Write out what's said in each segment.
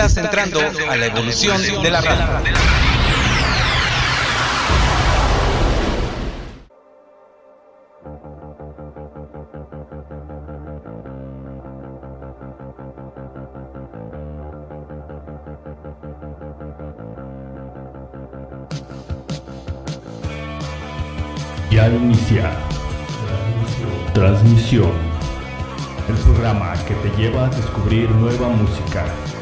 Estás entrando a la evolución de la radio. Ya al iniciar. Transmisión. El programa que te lleva a descubrir nueva música,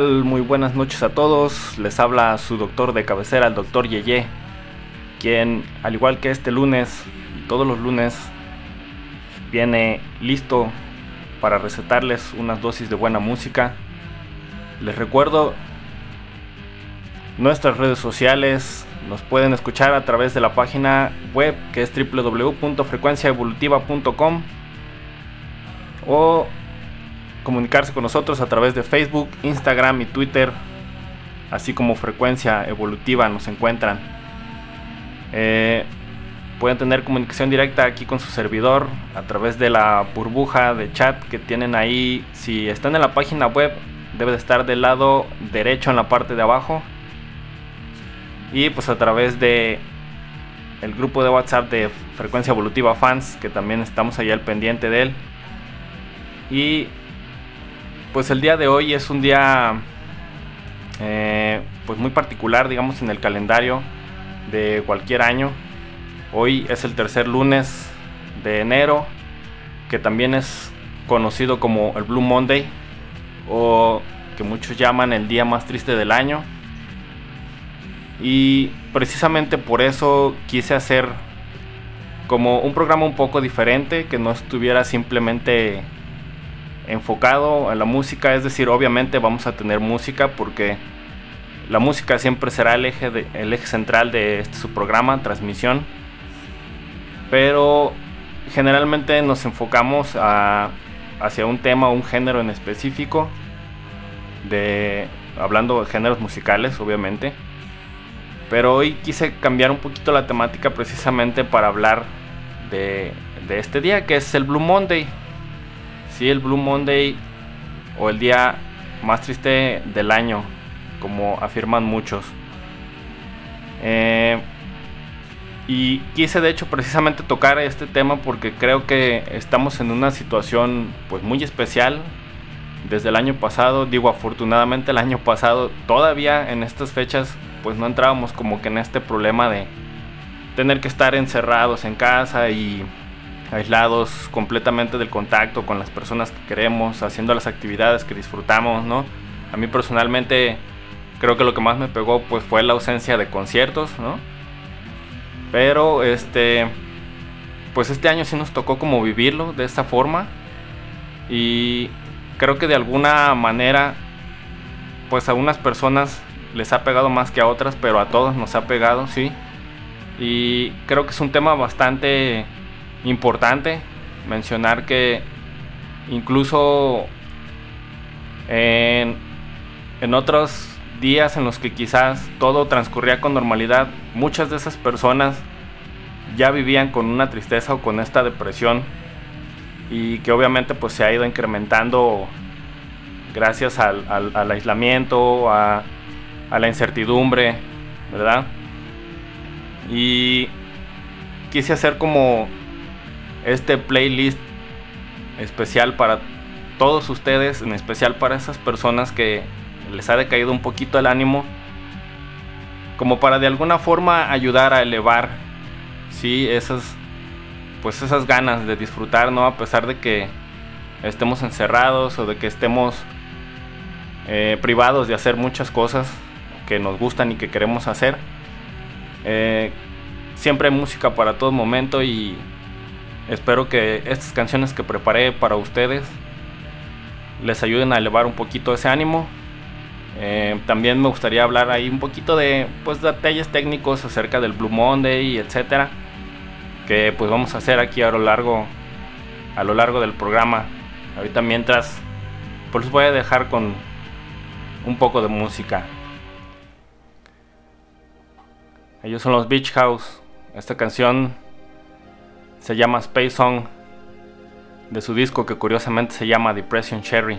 Muy buenas noches a todos. Les habla su doctor de cabecera, el doctor Yeye, quien, al igual que este lunes y todos los lunes, viene listo para recetarles unas dosis de buena música. Les recuerdo nuestras redes sociales. Nos pueden escuchar a través de la página web que es www.frecuenciaevolutiva.com o comunicarse con nosotros a través de Facebook, Instagram y Twitter, así como Frecuencia Evolutiva nos encuentran. Eh, pueden tener comunicación directa aquí con su servidor a través de la burbuja de chat que tienen ahí. Si están en la página web, debe de estar del lado derecho en la parte de abajo. Y pues a través de el grupo de WhatsApp de Frecuencia Evolutiva Fans, que también estamos ahí al pendiente de él. Y pues el día de hoy es un día eh, pues muy particular, digamos, en el calendario de cualquier año. Hoy es el tercer lunes de enero, que también es conocido como el Blue Monday, o que muchos llaman el día más triste del año. Y precisamente por eso quise hacer como un programa un poco diferente, que no estuviera simplemente enfocado en la música, es decir, obviamente vamos a tener música porque la música siempre será el eje, el eje central de este su programa, transmisión, pero generalmente nos enfocamos hacia un tema o un género en específico, de, hablando de géneros musicales, obviamente. Pero hoy quise cambiar un poquito la temática precisamente para hablar de este día, que es el Blue Monday. Sí, el Blue Monday o el día más triste del año, como afirman muchos. Eh, y quise de hecho precisamente tocar este tema porque creo que estamos en una situación pues muy especial desde el año pasado, digo afortunadamente el año pasado todavía en estas fechas pues no entrábamos como que en este problema de tener que estar encerrados en casa y aislados completamente del contacto con las personas que queremos, haciendo las actividades que disfrutamos, ¿no? A mí personalmente creo que lo que más me pegó pues fue la ausencia de conciertos, ¿no? Pero este pues este año sí nos tocó como vivirlo de esta forma y creo que de alguna manera pues a unas personas les ha pegado más que a otras, pero a todos nos ha pegado, sí. Y creo que es un tema bastante importante mencionar que incluso en, en otros días en los que quizás todo transcurría con normalidad, muchas de esas personas ya vivían con una tristeza o con esta depresión y que obviamente pues se ha ido incrementando gracias al, al, aislamiento, a, a, la incertidumbre, ¿verdad? Y quise hacer como este playlist especial para todos ustedes, en especial para esas personas que les ha decaído un poquito el ánimo, como para de alguna forma ayudar a elevar, sí, esas, pues esas ganas de disfrutar, ¿no? A pesar de que estemos encerrados o de que estemos eh, privados de hacer muchas cosas que nos gustan y que queremos hacer. Eh, siempre hay música para todo momento y espero que estas canciones que preparé para ustedes les ayuden a elevar un poquito ese ánimo eh, también me gustaría hablar ahí un poquito de pues detalles técnicos acerca del Blue Monday, etcétera, que pues vamos a hacer aquí a lo largo a lo largo del programa. Ahorita mientras pues los voy a dejar con un poco de música. Ellos son los Beach House. Esta canción se llama Space Song de su disco que curiosamente se llama Depression Cherry.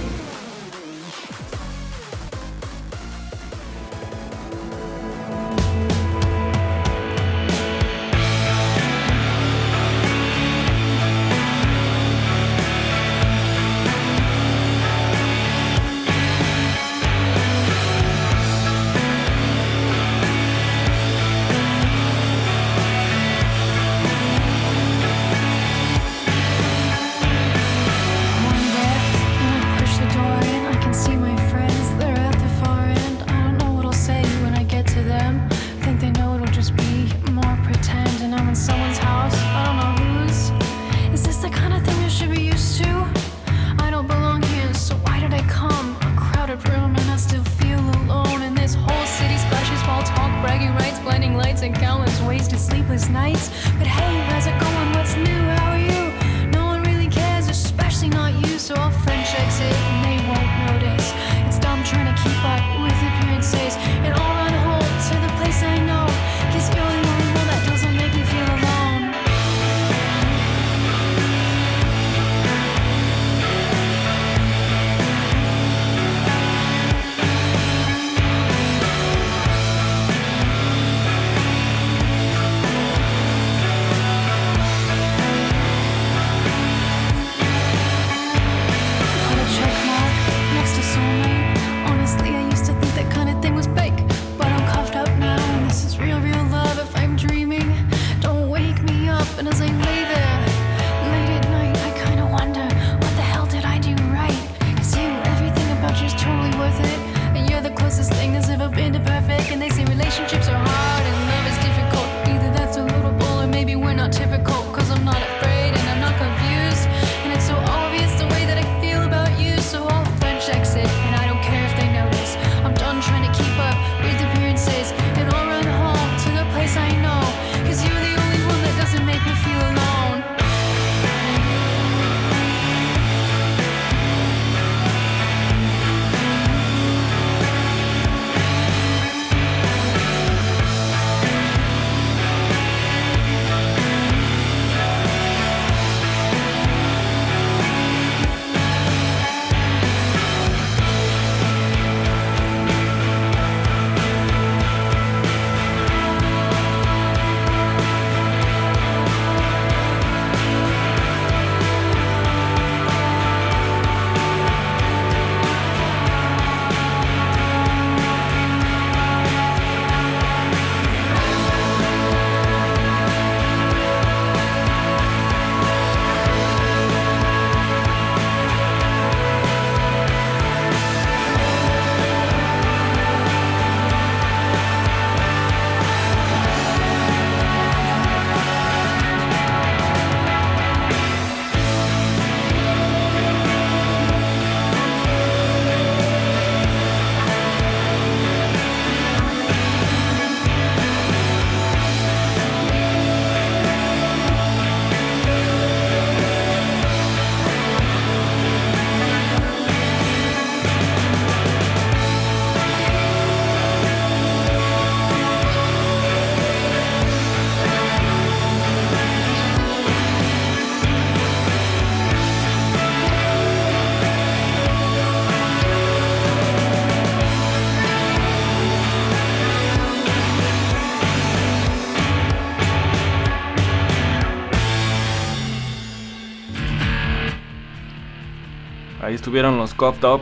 Estuvieron los Coughed Up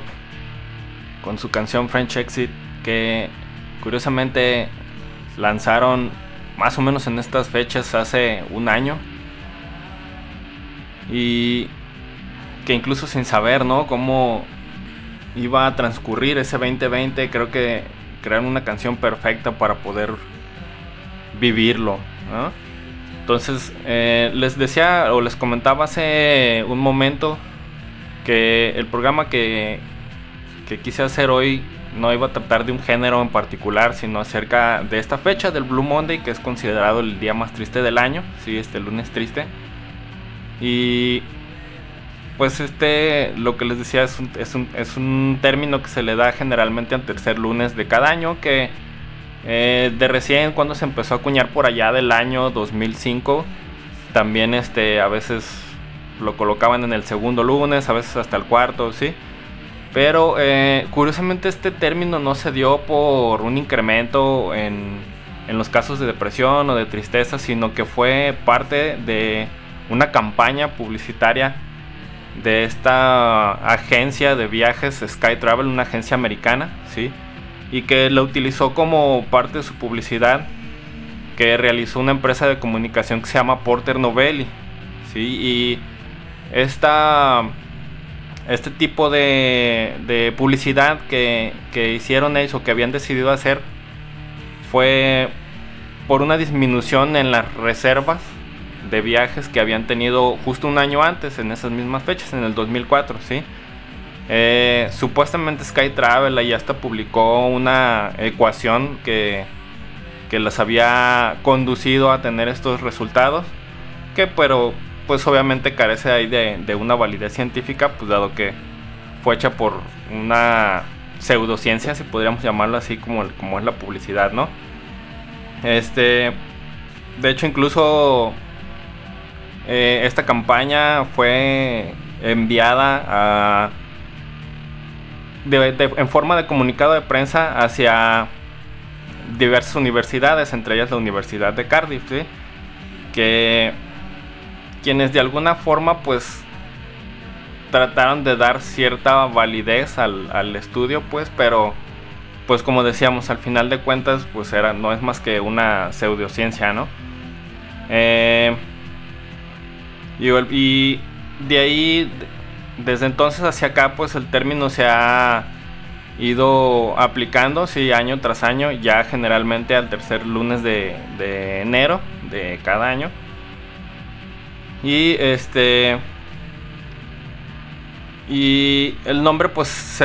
con su canción French Exit que curiosamente lanzaron más o menos en estas fechas hace un año y que incluso sin saber ¿no? cómo iba a transcurrir ese 2020 creo que crearon una canción perfecta para poder vivirlo entonces eh, les decía o les comentaba hace un momento que el programa que, quise hacer hoy no iba a tratar de un género en particular, sino acerca de esta fecha del Blue Monday, que es considerado el día más triste del año, sí, este lunes triste. Y pues este, lo que les decía, es un, es un, es un término que se le da generalmente al tercer lunes de cada año, que eh, de recién cuando se empezó a acuñar por allá del año 2005, también este, a veces lo colocaban en el segundo lunes, a veces hasta el cuarto, ¿sí? Pero eh, curiosamente este término no se dio por un incremento en, en los casos de depresión o de tristeza, sino que fue parte de una campaña publicitaria de esta agencia de viajes Sky Travel, una agencia americana, ¿sí? Y que la utilizó como parte de su publicidad que realizó una empresa de comunicación que se llama Porter Novelli, ¿sí? Y esta, este tipo de, publicidad que, que hicieron ellos o que habían decidido hacer fue por una disminución en las reservas de viajes que habían tenido justo un año antes, en esas mismas fechas, en el 2004, ¿sí? Eh, supuestamente Sky Travel ya hasta publicó una ecuación que, que las había conducido a tener estos resultados, que pero pues obviamente carece ahí de, de una validez científica, pues dado que fue hecha por una pseudociencia, si podríamos llamarlo así como, como es la publicidad, ¿no? Este, de hecho incluso eh, esta campaña fue enviada a, en forma de comunicado de prensa hacia diversas universidades, entre ellas la Universidad de Cardiff, que quienes de alguna forma pues trataron de dar cierta validez al, estudio pues pero pues como decíamos al final de cuentas pues era no es más que una pseudociencia no eh, y, de ahí, desde entonces hacia acá, pues el término se ha ido aplicando, sí, año tras año, ya generalmente al tercer lunes de, enero de cada año. Y este. Y el nombre, pues,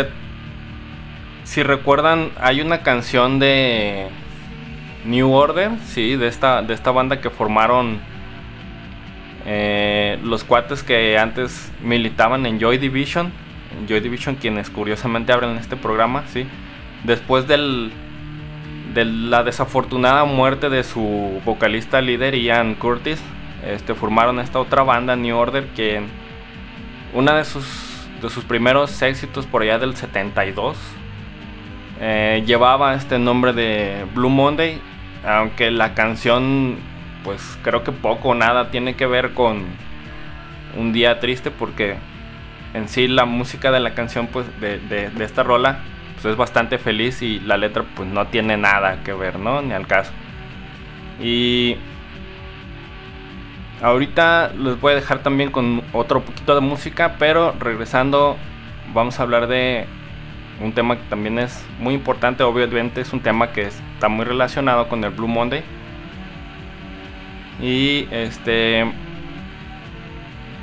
si recuerdan, hay una canción de New Order, sí, de esta, de esta banda que formaron eh, los cuates que antes militaban en Joy Division, Joy Division quienes curiosamente abren este programa, ¿sí? Después del, de la desafortunada muerte de su vocalista líder Ian Curtis, este, formaron esta otra banda, New Order, que una de sus, de sus primeros éxitos por allá del 72 eh, llevaba este nombre de Blue Monday, aunque la canción pues creo que poco o nada tiene que ver con un día triste porque en sí la música de la canción pues de, esta rola pues es bastante feliz y la letra pues no tiene nada que ver, ¿no? Ni al caso. Y ahorita les voy a dejar también con otro poquito de música, pero regresando vamos a hablar de un tema que también es muy importante, obviamente es un tema que está muy relacionado con el Blue Monday y este.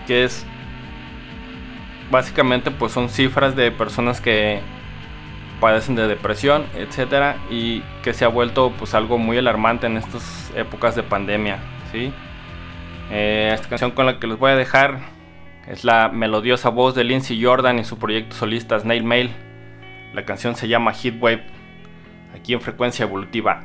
Que es. Básicamente, pues son cifras de personas que padecen de depresión, etcétera, y que se ha vuelto pues algo muy alarmante en estas épocas de pandemia, ¿sí? Eh, esta canción con la que les voy a dejar es la melodiosa voz de Lindsay Jordan y su proyecto solista Snail Mail. La canción se llama Heatwave, aquí en frecuencia evolutiva.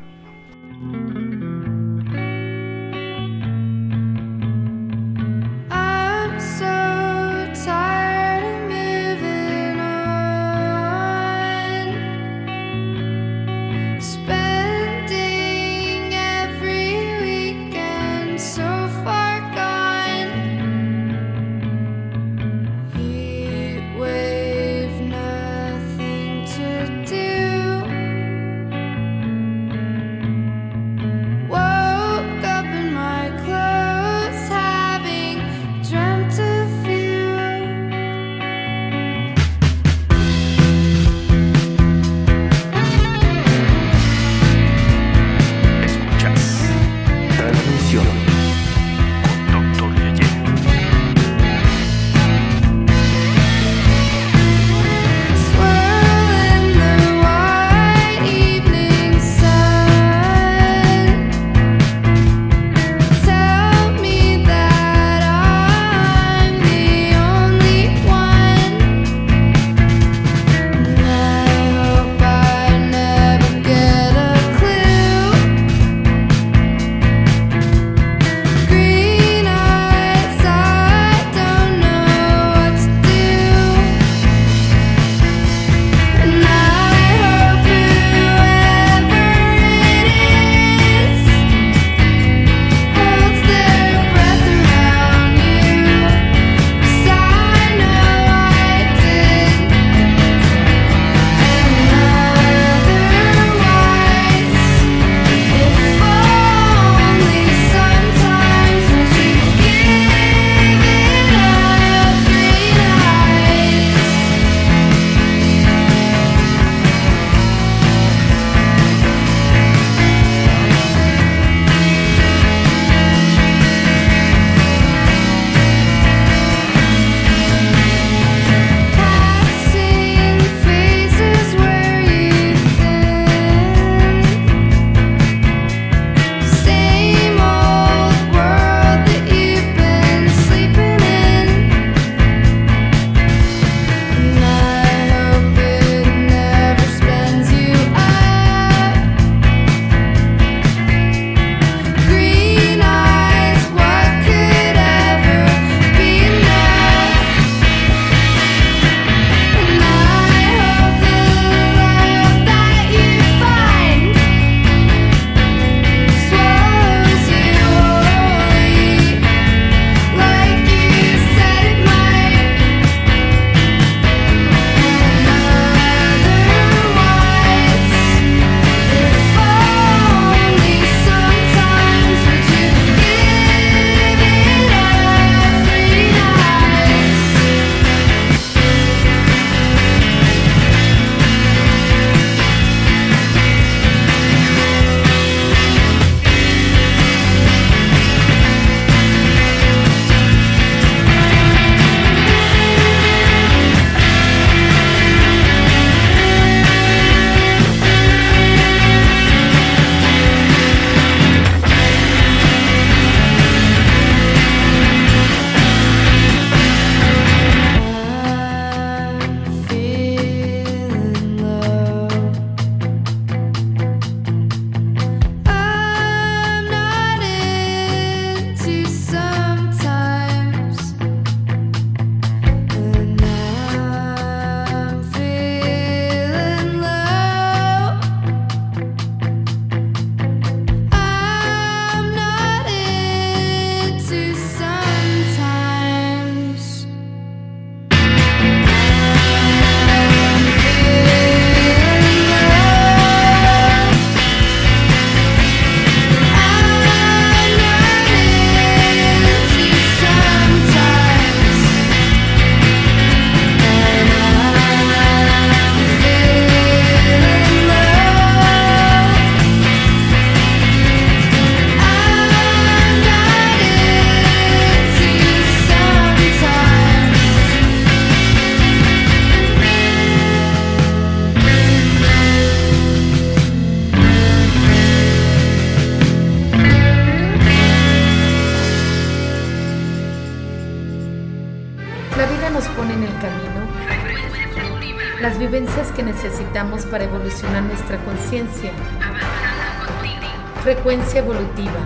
Frecuencia evolutiva,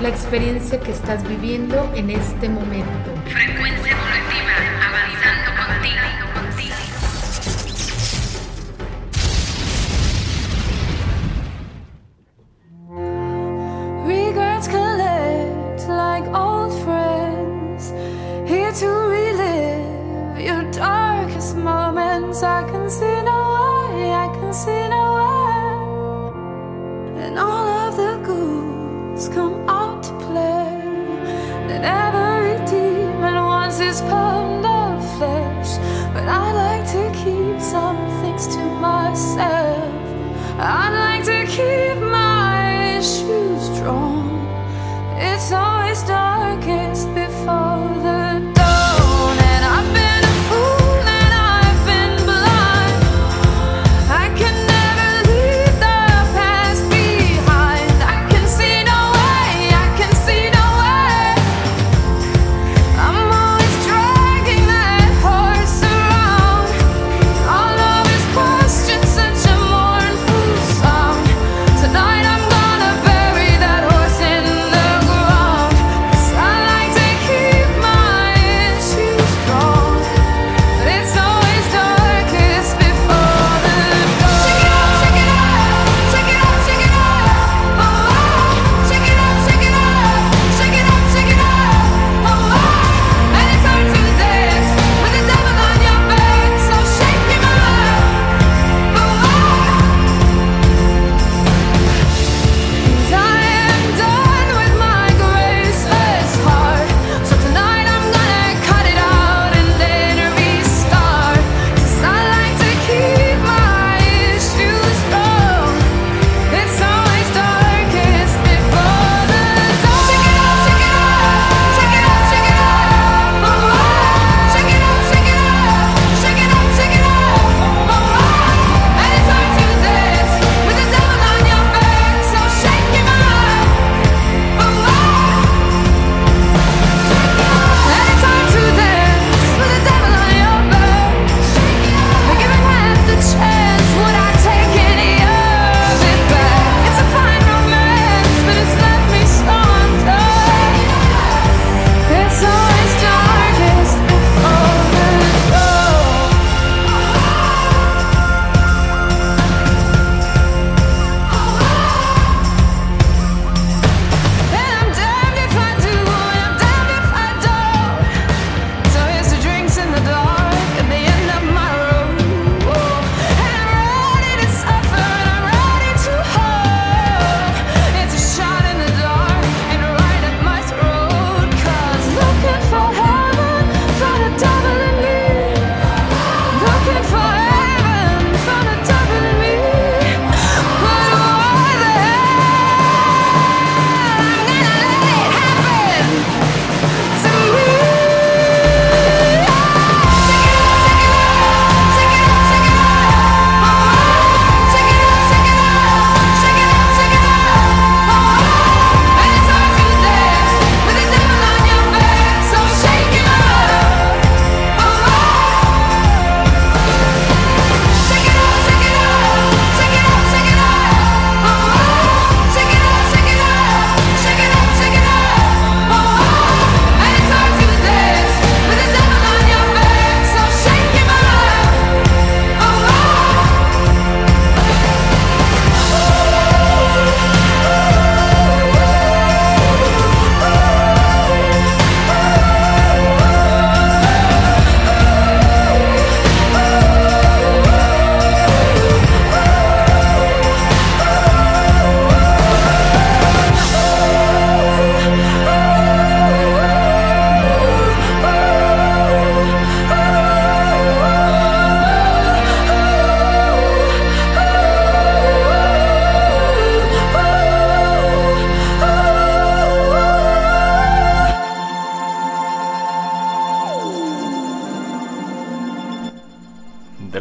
la experiencia que estás viviendo en este momento. Frecuencia evolutiva, avanzando contigo, contigo. Regrets collect like old friends, here to relive your darkest moments. I can see no way, I can see. come out to play. That every demon wants his pound of flesh. But I like to keep some things to myself. I like to keep.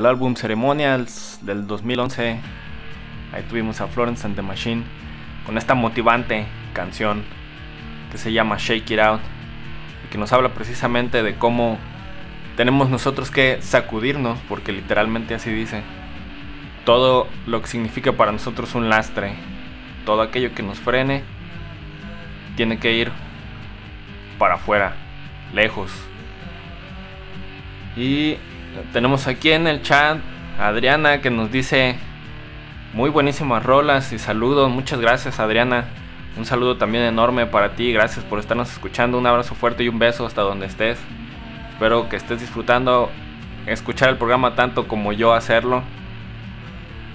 del álbum Ceremonials del 2011. Ahí tuvimos a Florence and the Machine con esta motivante canción que se llama Shake It Out y que nos habla precisamente de cómo tenemos nosotros que sacudirnos, porque literalmente así dice, todo lo que significa para nosotros un lastre, todo aquello que nos frene, tiene que ir para afuera, lejos. Y tenemos aquí en el chat a Adriana que nos dice muy buenísimas rolas y saludos. Muchas gracias Adriana. Un saludo también enorme para ti. Gracias por estarnos escuchando. Un abrazo fuerte y un beso hasta donde estés. Espero que estés disfrutando escuchar el programa tanto como yo hacerlo.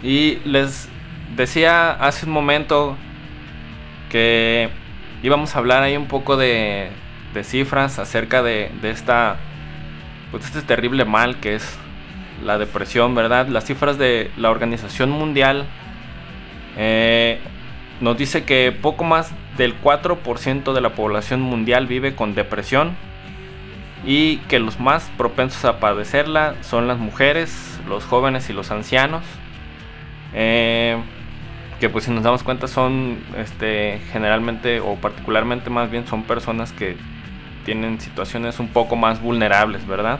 Y les decía hace un momento que íbamos a hablar ahí un poco de, de cifras acerca de, de esta pues este terrible mal que es la depresión, ¿verdad? Las cifras de la Organización Mundial eh, nos dice que poco más del 4% de la población mundial vive con depresión y que los más propensos a padecerla son las mujeres, los jóvenes y los ancianos. Eh, que pues si nos damos cuenta son este, generalmente o particularmente más bien son personas que tienen situaciones un poco más vulnerables, ¿verdad?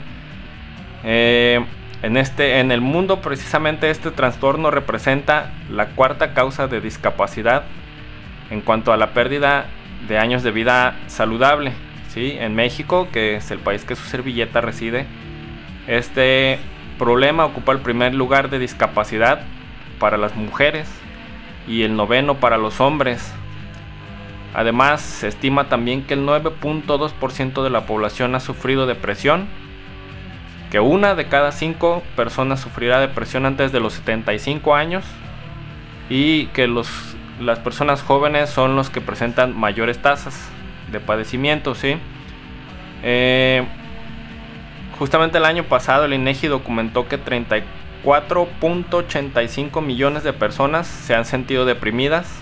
Eh, en, este, en el mundo precisamente este trastorno representa la cuarta causa de discapacidad en cuanto a la pérdida de años de vida saludable. ¿sí? En México, que es el país que su servilleta reside, este problema ocupa el primer lugar de discapacidad para las mujeres y el noveno para los hombres. Además, se estima también que el 9.2% de la población ha sufrido depresión, que una de cada cinco personas sufrirá depresión antes de los 75 años y que los, las personas jóvenes son los que presentan mayores tasas de padecimiento. Eh, justamente el año pasado el INEGI documentó que 34.85 millones de personas se han sentido deprimidas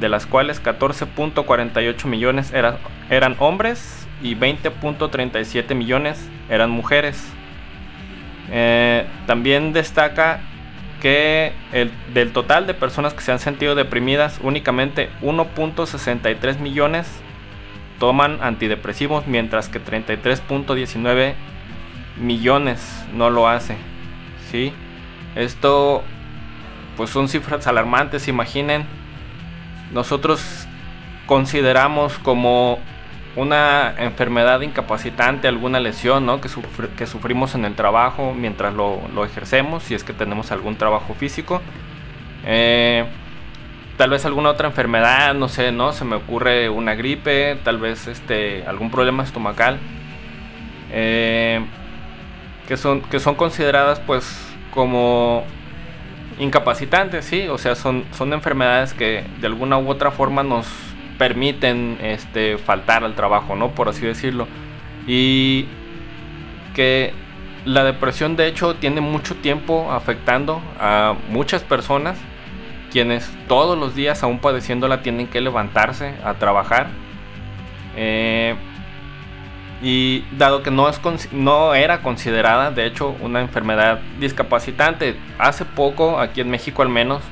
de las cuales 14.48 millones eran hombres y 20.37 millones eran mujeres. Eh, también destaca que el, del total de personas que se han sentido deprimidas, únicamente 1.63 millones toman antidepresivos, mientras que 33.19 millones no lo hace. ¿sí? Esto pues son cifras alarmantes, imaginen nosotros consideramos como una enfermedad incapacitante, alguna lesión ¿no? que, sufrimos en el trabajo mientras lo, lo, ejercemos, si es que tenemos algún trabajo físico. Eh, tal vez alguna otra enfermedad, no sé, ¿no? Se me ocurre una gripe, tal vez este, algún problema estomacal. Eh, que, son, que son consideradas pues como incapacitantes, sí, o sea, son, son enfermedades que de alguna u otra forma nos permiten este, faltar al trabajo, ¿no? Por así decirlo. Y que la depresión de hecho tiene mucho tiempo afectando a muchas personas quienes todos los días aún padeciéndola tienen que levantarse a trabajar. Eh, y dado que no, es, no era considerada, de hecho, una enfermedad discapacitante, hace poco, aquí en México al menos,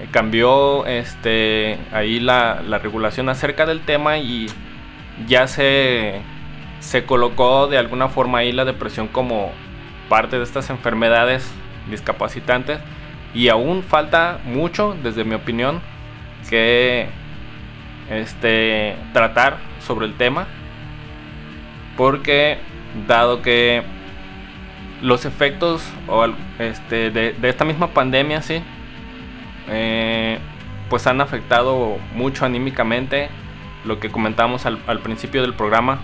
eh, cambió este, ahí la, la, regulación acerca del tema y ya se, se colocó de alguna forma ahí la depresión como parte de estas enfermedades discapacitantes. Y aún falta mucho, desde mi opinión, que este, tratar sobre el tema porque dado que los efectos este, de, esta misma pandemia, sí, eh, pues han afectado mucho anímicamente lo que comentamos al, principio del programa.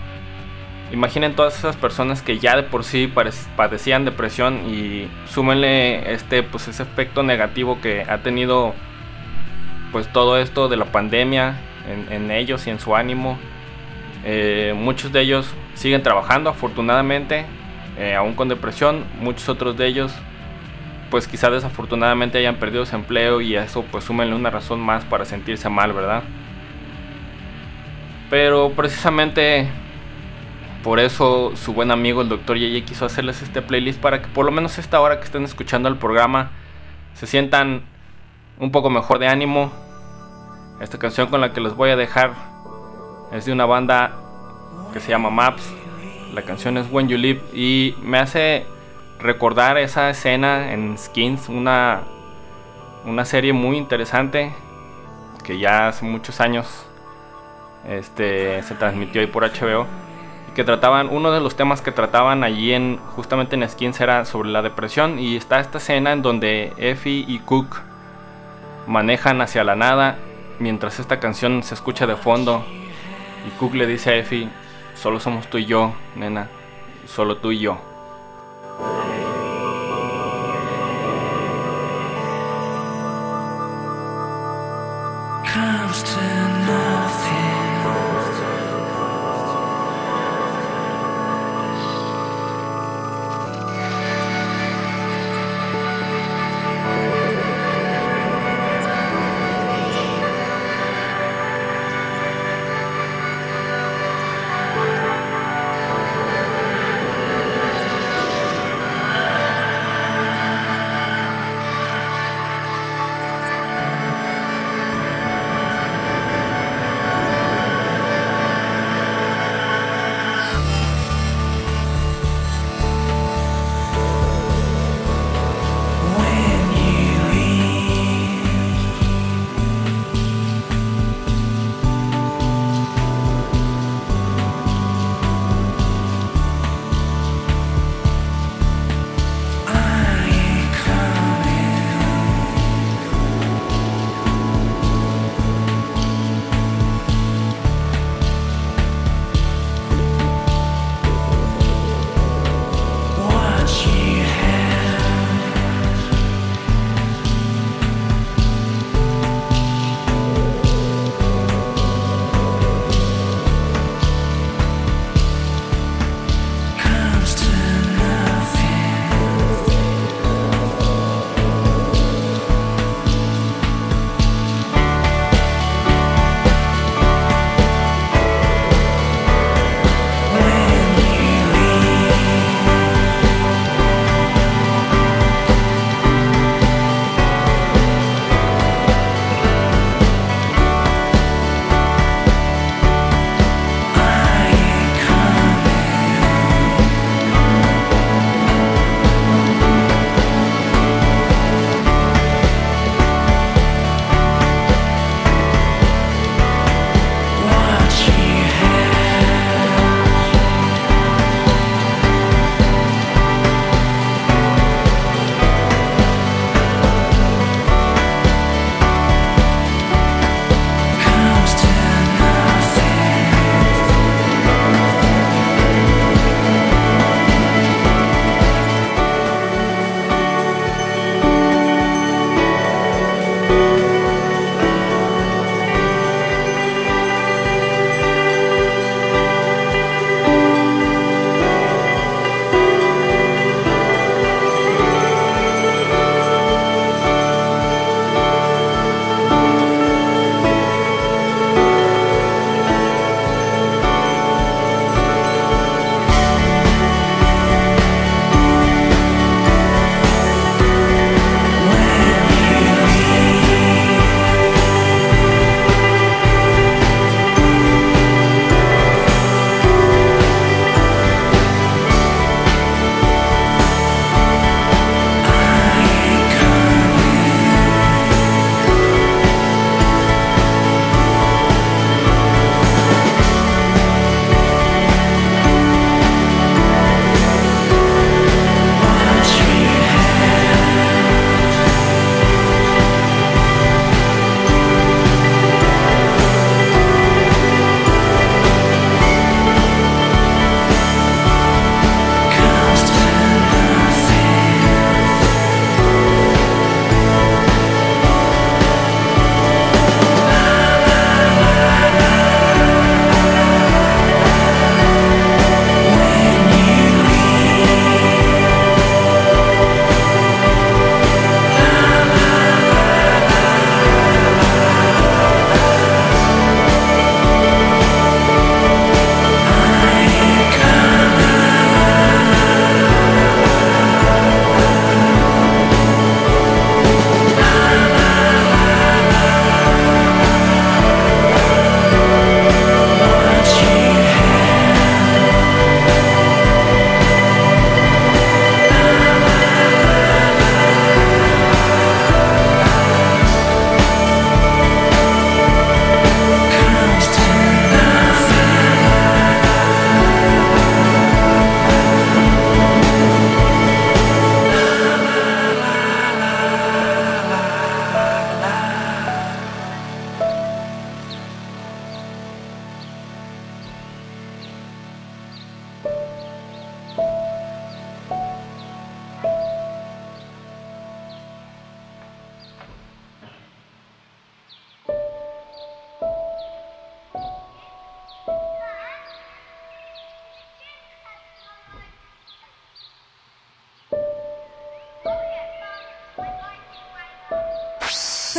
Imaginen todas esas personas que ya de por sí padecían depresión y súmenle este, pues ese efecto negativo que ha tenido pues todo esto de la pandemia en ellos y en su ánimo. Eh, muchos de ellos siguen trabajando afortunadamente, eh, aún con depresión. Muchos otros de ellos, pues quizá desafortunadamente hayan perdido su empleo y eso pues súmenle una razón más para sentirse mal, ¿verdad? Pero precisamente por eso su buen amigo el doctor Yeye quiso hacerles este playlist para que por lo menos esta hora que estén escuchando el programa se sientan un poco mejor de ánimo. Esta canción con la que les voy a dejar es de una banda que se llama Maps. La canción es When You Live y me hace recordar esa escena en Skins, una, una serie muy interesante que ya hace muchos años este, se transmitió ahí por HBO que trataban, uno de los temas que trataban allí en, justamente en Skins era sobre la depresión y está esta escena en donde Effie y Cook manejan hacia la nada mientras esta canción se escucha de fondo y Cook le dice a Effie, solo somos tú y yo, nena, solo tú y yo.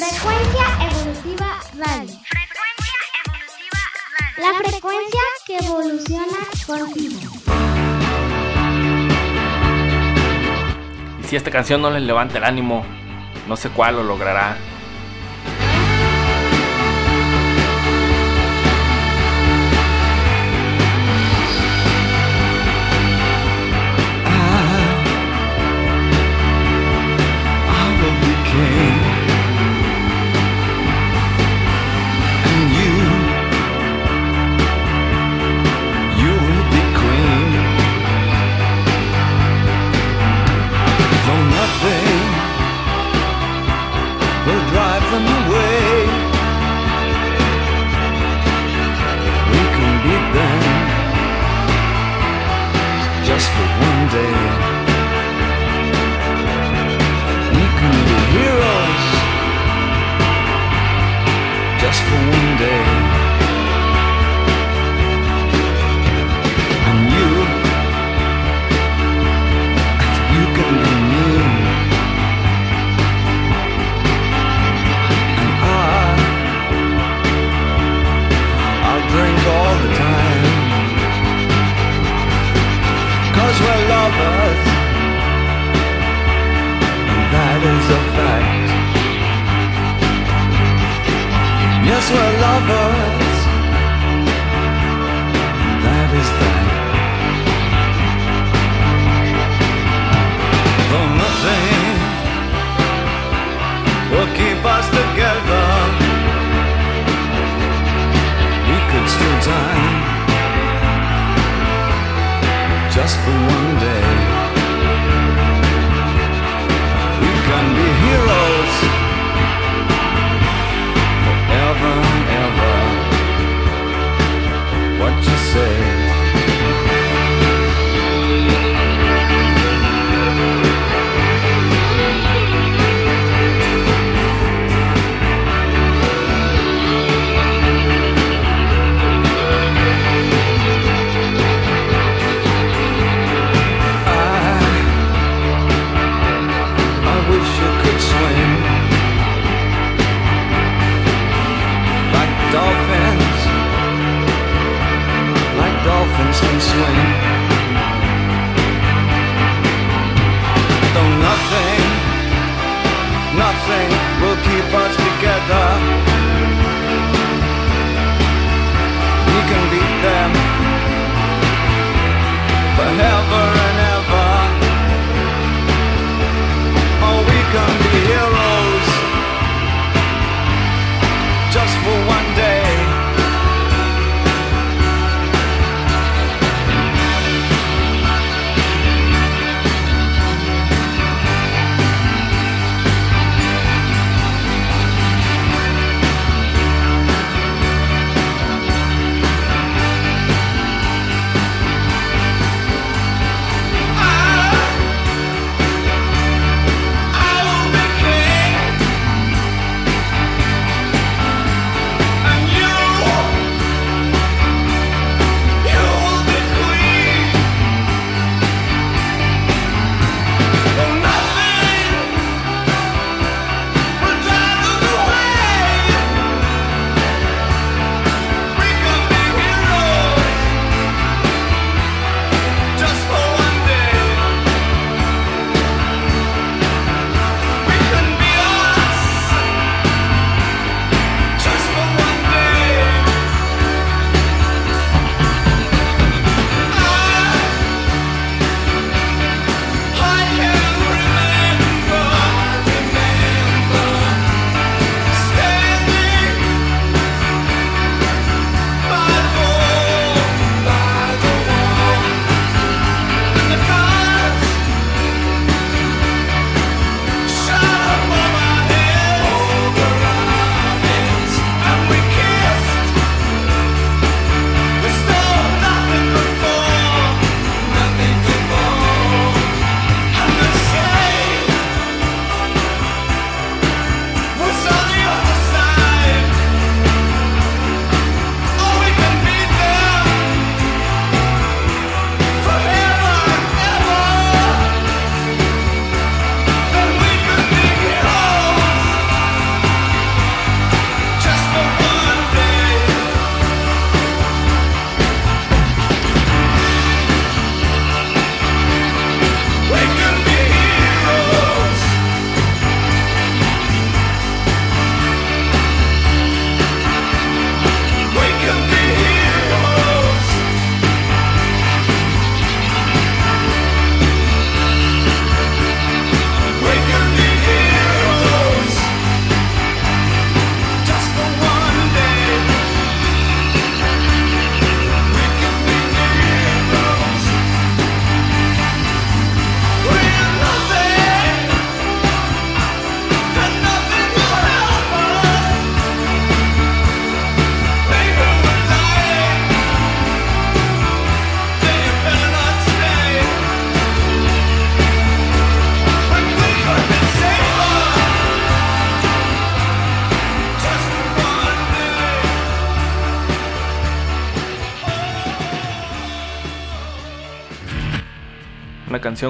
Frecuencia evolutiva radio. Frecuencia evolutiva radio. La frecuencia que evoluciona contigo. Y si esta canción no les levanta el ánimo, no sé cuál lo logrará.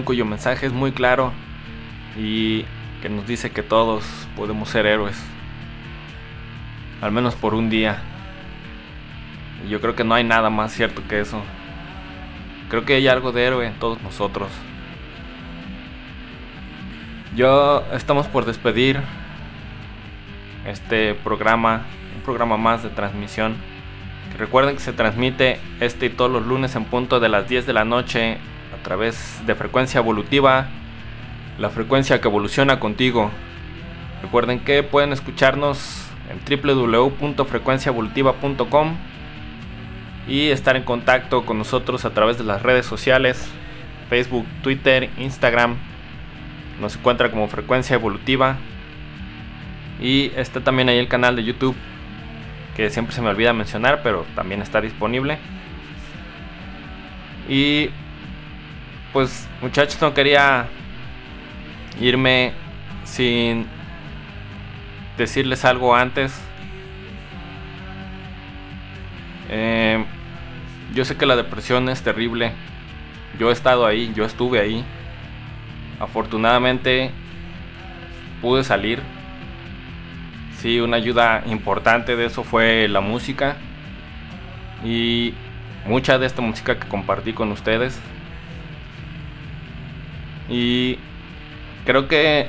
Cuyo mensaje es muy claro y que nos dice que todos podemos ser héroes. Al menos por un día. Y yo creo que no hay nada más cierto que eso. Creo que hay algo de héroe en todos nosotros. Yo estamos por despedir este programa, un programa más de transmisión. Recuerden que se transmite este y todos los lunes en punto de las 10 de la noche través de frecuencia evolutiva, la frecuencia que evoluciona contigo. Recuerden que pueden escucharnos en www.frecuenciaevolutiva.com y estar en contacto con nosotros a través de las redes sociales, Facebook, Twitter, Instagram. Nos encuentra como Frecuencia Evolutiva. Y está también ahí el canal de YouTube, que siempre se me olvida mencionar, pero también está disponible. Y pues muchachos, no quería irme sin decirles algo antes. Eh, yo sé que la depresión es terrible. Yo he estado ahí, yo estuve ahí. Afortunadamente pude salir. Sí, una ayuda importante de eso fue la música. Y mucha de esta música que compartí con ustedes. Y creo que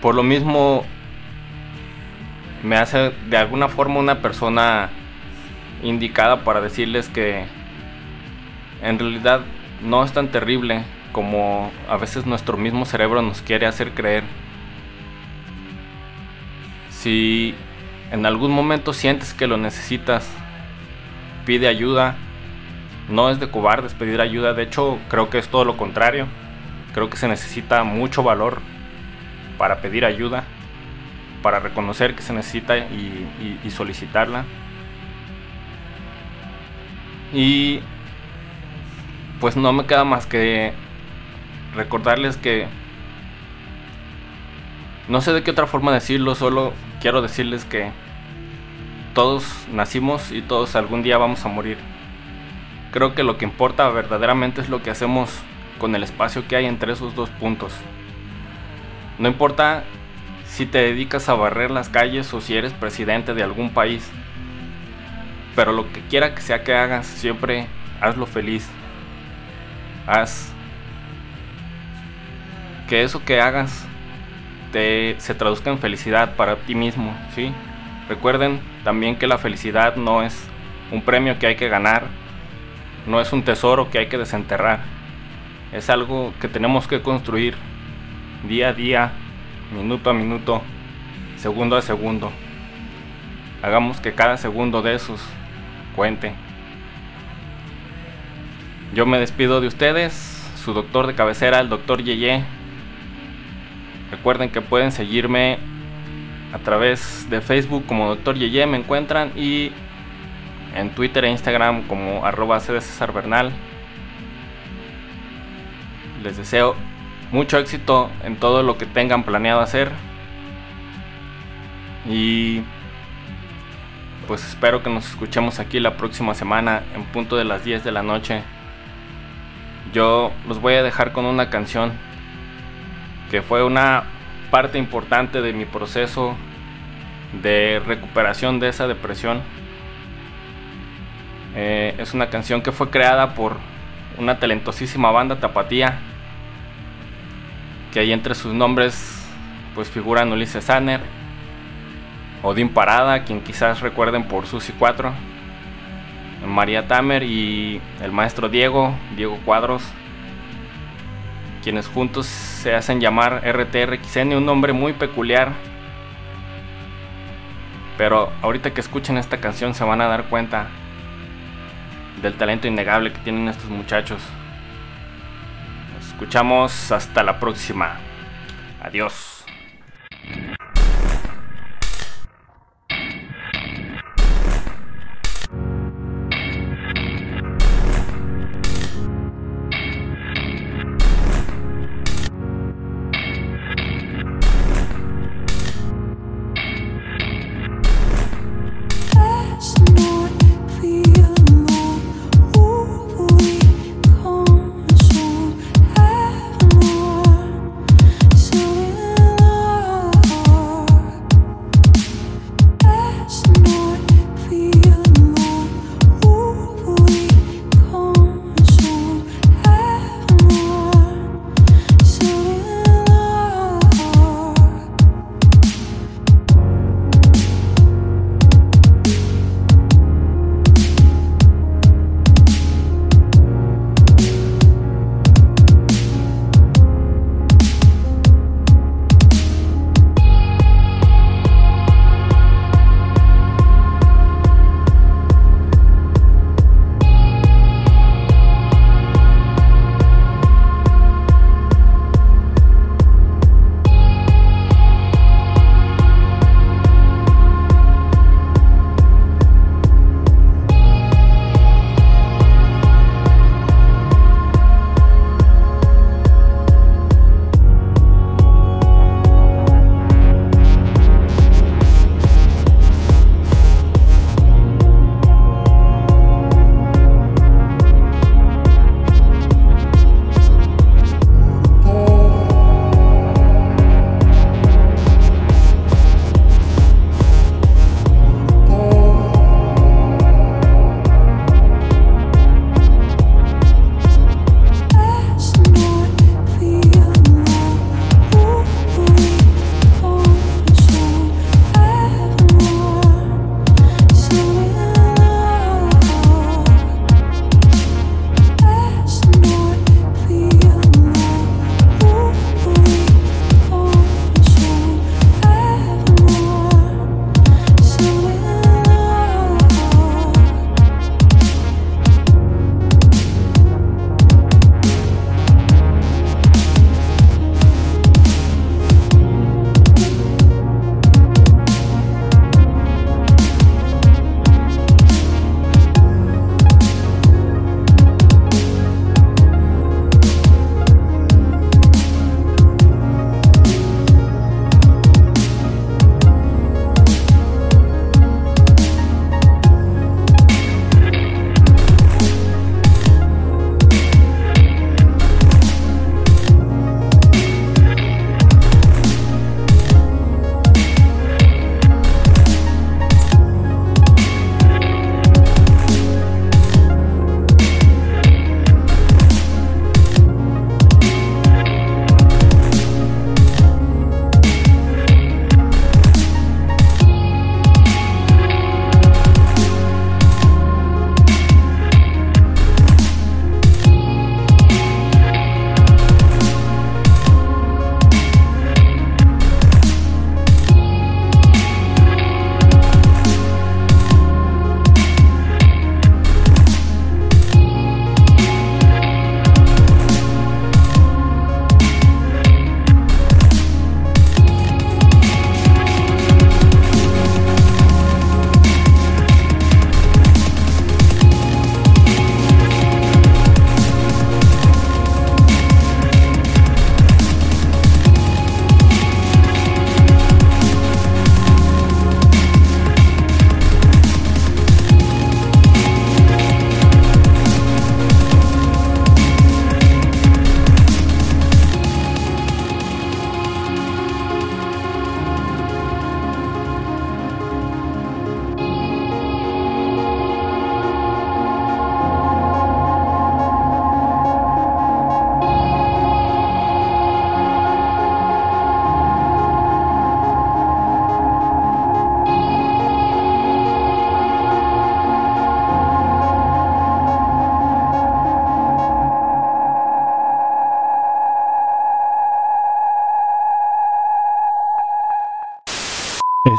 por lo mismo me hace de alguna forma una persona indicada para decirles que en realidad no es tan terrible como a veces nuestro mismo cerebro nos quiere hacer creer. Si en algún momento sientes que lo necesitas, pide ayuda. No es de cobardes pedir ayuda, de hecho creo que es todo lo contrario. Creo que se necesita mucho valor para pedir ayuda, para reconocer que se necesita y, y, y solicitarla. Y pues no me queda más que recordarles que no sé de qué otra forma decirlo, solo quiero decirles que todos nacimos y todos algún día vamos a morir. Creo que lo que importa verdaderamente es lo que hacemos con el espacio que hay entre esos dos puntos. No importa si te dedicas a barrer las calles o si eres presidente de algún país. Pero lo que quiera que sea que hagas, siempre hazlo feliz. Haz que eso que hagas te, se traduzca en felicidad para ti mismo, ¿sí? Recuerden también que la felicidad no es un premio que hay que ganar, no es un tesoro que hay que desenterrar. Es algo que tenemos que construir día a día, minuto a minuto, segundo a segundo. Hagamos que cada segundo de esos cuente. Yo me despido de ustedes, su doctor de cabecera, el doctor Yeye. Recuerden que pueden seguirme a través de Facebook como doctor Yeye, me encuentran y en Twitter e Instagram como arroba Bernal. Les deseo mucho éxito en todo lo que tengan planeado hacer. Y pues espero que nos escuchemos aquí la próxima semana en punto de las 10 de la noche. Yo los voy a dejar con una canción que fue una parte importante de mi proceso de recuperación de esa depresión. Eh, es una canción que fue creada por una talentosísima banda tapatía que ahí entre sus nombres pues figuran Ulises Sanner, Odín Parada, quien quizás recuerden por Susi 4, María Tamer y el maestro Diego, Diego Cuadros, quienes juntos se hacen llamar RTRXN, un nombre muy peculiar. Pero ahorita que escuchen esta canción se van a dar cuenta del talento innegable que tienen estos muchachos. Nos escuchamos hasta la próxima. Adiós.